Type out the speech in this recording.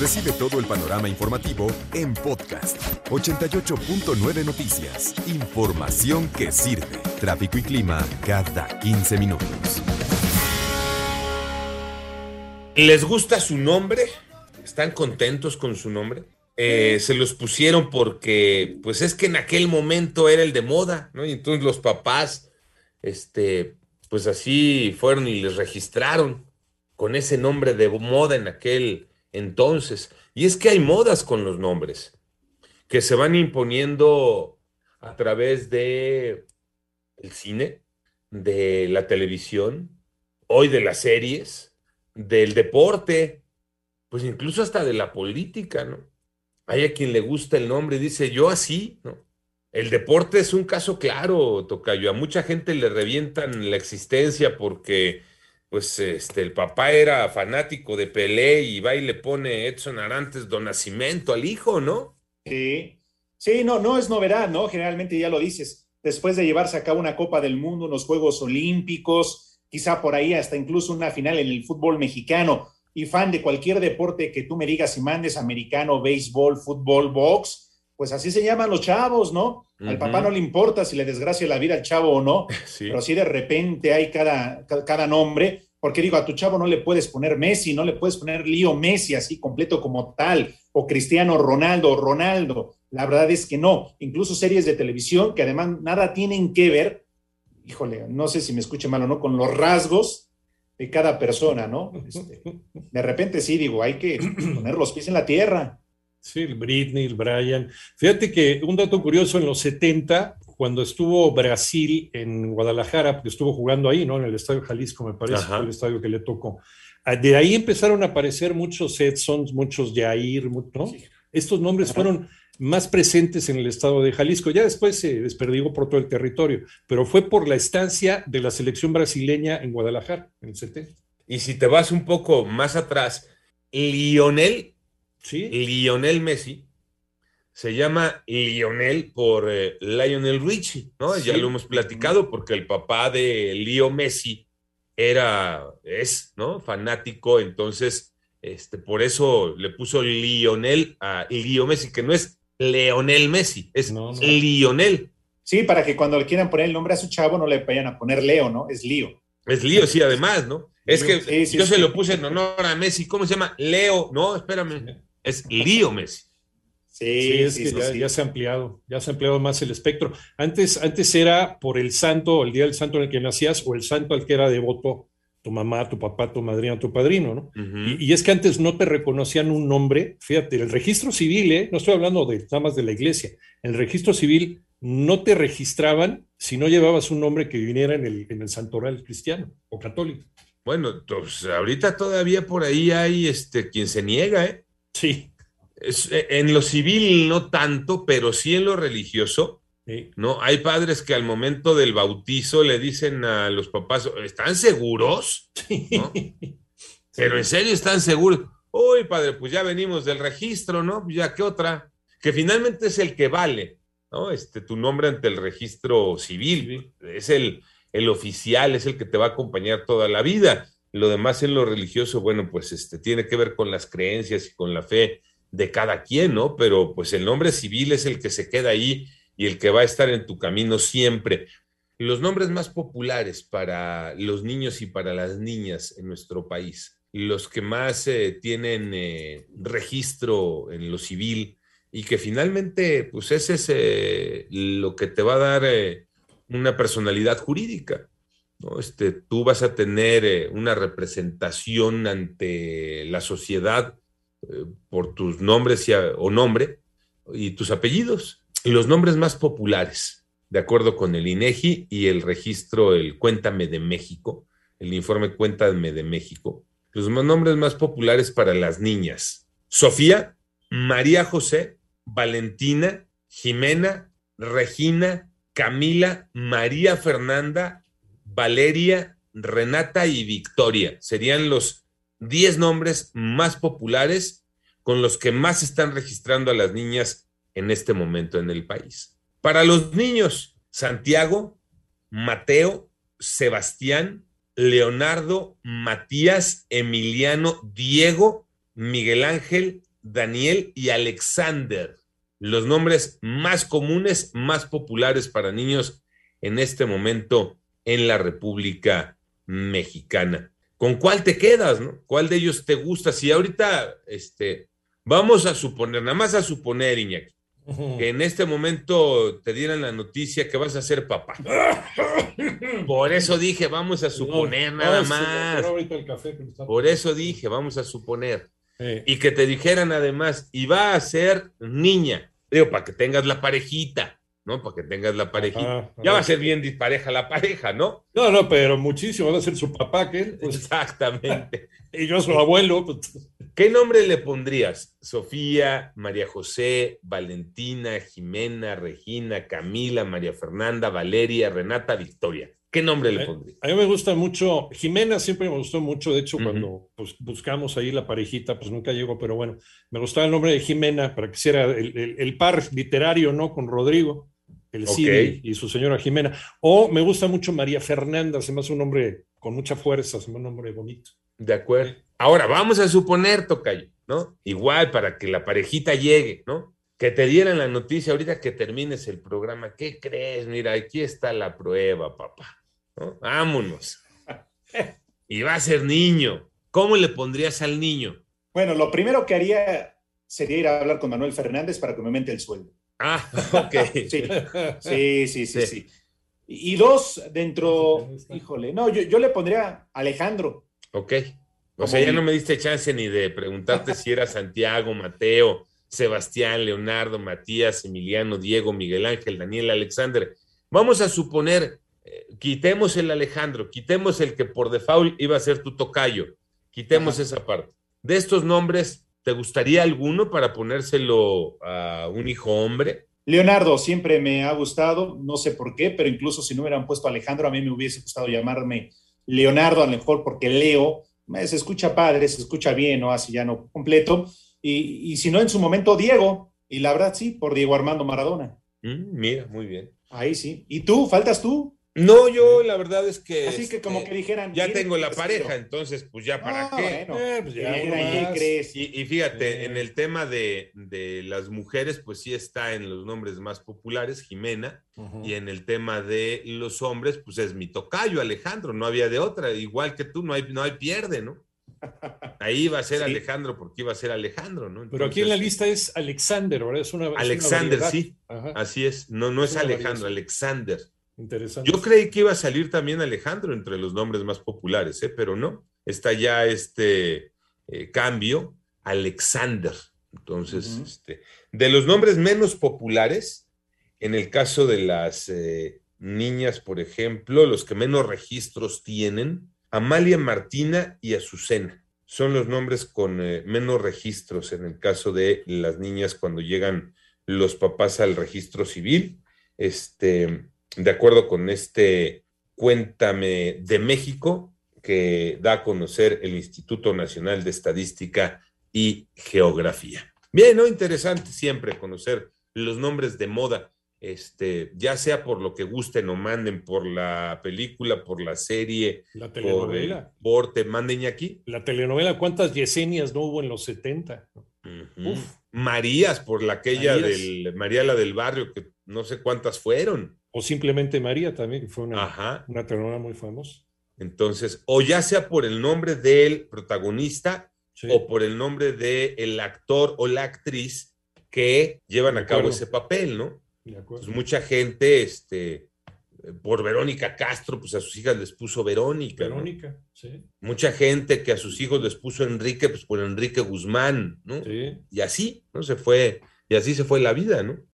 Recibe todo el panorama informativo en podcast 88.9 Noticias. Información que sirve. Tráfico y clima cada 15 minutos. ¿Les gusta su nombre? ¿Están contentos con su nombre? Eh, se los pusieron porque, pues es que en aquel momento era el de moda, ¿no? Y entonces los papás, este, pues así fueron y les registraron con ese nombre de moda en aquel entonces. Y es que hay modas con los nombres que se van imponiendo a través de el cine, de la televisión, hoy de las series, del deporte, pues incluso hasta de la política, ¿no? Hay a quien le gusta el nombre y dice, yo así, ¿no? El deporte es un caso claro, Tocayo. A mucha gente le revientan la existencia porque, pues, este, el papá era fanático de Pelé y va y le pone Edson Arantes Don Nacimiento al hijo, ¿no? Sí, sí, no, no es novedad, ¿no? Generalmente ya lo dices, después de llevarse a cabo una Copa del Mundo, unos Juegos Olímpicos, quizá por ahí hasta incluso una final en el fútbol mexicano, y fan de cualquier deporte que tú me digas y mandes, americano, béisbol, fútbol, box, pues así se llaman los chavos, ¿no? Al papá no le importa si le desgracia la vida al chavo o no, pero si de repente hay cada, cada nombre, porque digo, a tu chavo no le puedes poner Messi, no le puedes poner Lío Messi así completo como tal, o Cristiano Ronaldo, Ronaldo. La verdad es que no. Incluso series de televisión que además nada tienen que ver, híjole, no sé si me escuche mal o no, con los rasgos de cada persona, ¿no? Este, de repente sí, digo, hay que poner los pies en la tierra. Sí, el Britney, el Brian. Fíjate que un dato curioso, en los 70, cuando estuvo Brasil en Guadalajara, porque estuvo jugando ahí, ¿no? En el Estadio Jalisco, me parece, fue el estadio que le tocó. Ah, de ahí empezaron a aparecer muchos Edsons, muchos Jair, ¿no? Estos nombres fueron más presentes en el estado de Jalisco. Ya después se desperdigó por todo el territorio, pero fue por la estancia de la selección brasileña en Guadalajara, en el 70. Y si te vas un poco más atrás, Lionel Lionel Messi se llama Lionel por eh, Lionel Richie, ¿no? Ya lo hemos platicado porque el papá de Leo Messi era, es, ¿no? Fanático, entonces, este, por eso le puso Lionel a Leo Messi, que no es Leonel Messi, es Lionel. Sí, para que cuando le quieran poner el nombre a su chavo no le vayan a poner Leo, ¿no? Es Lío. Es Lío, sí, además, ¿no? Es que yo se lo puse en honor a Messi. ¿Cómo se llama? Leo. No, espérame es lío Messi. Sí, es que ya, se ha ampliado, ya se ha ampliado más el espectro. Antes, antes era por el santo, el día del santo en el que nacías, o el santo al que era devoto tu mamá, tu papá, tu madrina, tu padrino, ¿no? y, es que antes no te reconocían un nombre, fíjate, el registro civil, ¿eh? no estoy hablando de nada de la iglesia, el registro civil no te registraban si no llevabas un nombre que viniera en el, en el santoral cristiano o católico. Bueno, pues ahorita todavía por ahí hay este quien se niega, ¿eh? Sí. Eh, en lo civil no tanto, pero sí en lo religioso. ¿no? Hay padres que al momento del bautizo le dicen a los papás, ¿están seguros? Pero en serio están seguros. Uy, padre, pues ya venimos del registro, ¿no? Ya qué otra. Que finalmente es el que vale, ¿no? Este, tu nombre ante el registro civil. Es el, el oficial, es el que te va a acompañar toda la vida. Lo demás en lo religioso, bueno, pues este, tiene que ver con las creencias y con la fe de cada quien, ¿no? Pero pues el nombre civil es el que se queda ahí y el que va a estar en tu camino siempre. Los nombres más populares para los niños y para las niñas en nuestro país, los que más eh, tienen eh, registro en lo civil y que finalmente, pues ese es eh, lo que te va a dar una personalidad jurídica. ¿No? Este, tú vas a tener eh, una representación ante la sociedad eh, por tus nombres o nombre y tus apellidos. Y los nombres más populares, de acuerdo con el INEGI y el registro, el Cuéntame de México, el informe Cuéntame de México, los nombres más populares para las niñas. Sofía, María José, Valentina, Jimena, Regina, Camila, María Fernanda, Valeria, Renata y Victoria. Serían los 10 nombres más populares con los que más están registrando a las niñas en este momento en el país. Para los niños, Santiago, Mateo, Sebastián, Leonardo, Matías, Emiliano, Diego, Miguel Ángel, Daniel y Alexander, los nombres más comunes, más populares para niños en este momento en la República Mexicana. ¿Con cuál te quedas, no? ¿Cuál de ellos te gusta? Si ahorita, este, vamos a suponer, nada más a suponer, Iñaki, que en este momento te dieran la noticia que vas a ser papá. Por eso dije, vamos a suponer nada más. Por eso dije, vamos a suponer. Y que te dijeran además, y va a ser niña. Digo, para que tengas la parejita. ¿No? Para que tengas la parejita. ya va a ser bien dispareja la pareja, ¿no? No, no, pero muchísimo va a ser su papá, que pues, Exactamente. y yo su abuelo. Pues. ¿Qué nombre le pondrías? Sofía, María José, Valentina, Jimena, Regina, Camila, María Fernanda, Valeria, Renata, Victoria. ¿Qué nombre le pondrías? A mí me gusta mucho, Jimena siempre me gustó mucho, de hecho cuando pues, buscamos ahí la parejita, pues nunca llegó, pero bueno, me gustaba el nombre de Jimena para que sea el, el par literario, ¿no? Con Rodrigo el Cid y su señora Jimena. O me gusta mucho María Fernanda, se me hace un nombre con mucha fuerza, se me hace un nombre bonito. De acuerdo. Ahora, vamos a suponer, Tocayo, ¿no? Igual para que la parejita llegue, ¿no? Que te dieran la noticia ahorita que termines el programa. ¿Qué crees? Mira, aquí está la prueba, papá. ¿no? Vámonos. y va a ser niño. ¿Cómo le pondrías al niño? Bueno, lo primero que haría sería ir a hablar con Manuel Fernández para que me aumente el sueldo. Ah, ok. sí, sí, sí, sí, Y dos, dentro, híjole, no, yo, le pondría Alejandro. Ok. O sea, ya no me diste chance ni de preguntarte si era Santiago, Mateo, Sebastián, Leonardo, Matías, Emiliano, Diego, Miguel Ángel, Daniel, Alexander. Vamos a suponer, eh, quitemos el Alejandro, quitemos el que por default iba a ser tu tocayo, quitemos esa parte. De estos nombres, ¿Te gustaría alguno para ponérselo a un hijo hombre? Leonardo siempre me ha gustado, no sé por qué, pero incluso si no hubieran puesto a Alejandro, a mí me hubiese gustado llamarme Leonardo, a lo mejor porque Leo eh, se escucha padre, se escucha bien, ¿no? Así ya no completo. Y, si no, en su momento Diego, y la verdad sí, por Diego Armando Maradona. Mm, mira, muy bien. Ahí sí. ¿Y tú? ¿Faltas tú? No, yo la verdad es que. Así que como este, que dijeran. Ya tengo la pareja, entonces, pues ya para qué. Eh, pues ya crees? Y, fíjate, en el tema de, las mujeres, pues sí está en los nombres más populares, Jimena. Y en el tema de los hombres, pues es mi tocayo, Alejandro. No había de otra. Igual que tú, no hay, no hay pierde, ¿no? Ahí va a ser Alejandro porque iba a ser Alejandro, ¿no? Pero aquí en la lista es Alexander, ¿verdad? Es una. Alexander, sí. Así es. No, no es, Alejandro, Alexander. Interesante. Yo creí que iba a salir también Alejandro entre los nombres más populares, ¿eh? pero no. Está ya este eh, cambio, Alexander. Entonces, este, de los nombres menos populares, en el caso de las eh, niñas, por ejemplo, los que menos registros tienen, Amalia Martina y Azucena. Son los nombres con menos registros en el caso de las niñas cuando llegan los papás al registro civil. Este, de acuerdo con este Cuéntame de México que da a conocer el Instituto Nacional de Estadística y Geografía. Bien, ¿no? Interesante siempre conocer los nombres de moda, este, ya sea por lo que gusten o manden, por la película, por la serie, la telenovela. por te manden aquí. La telenovela, ¿cuántas Yesenias no hubo en los 70? Marías, por la aquella del María la del barrio, que no sé cuántas fueron. O simplemente María también, que fue una, una telenovela muy famosa. Entonces, o ya sea por el nombre del protagonista o por el nombre del actor o la actriz que llevan a cabo ese papel, ¿no? Pues mucha gente, este, por Verónica Castro, pues a sus hijas les puso Verónica. Verónica, sí. Mucha gente que a sus hijos les puso Enrique, pues por Enrique Guzmán, ¿no? Sí. Y así, ¿no? Se fue, y así se fue la vida, ¿no?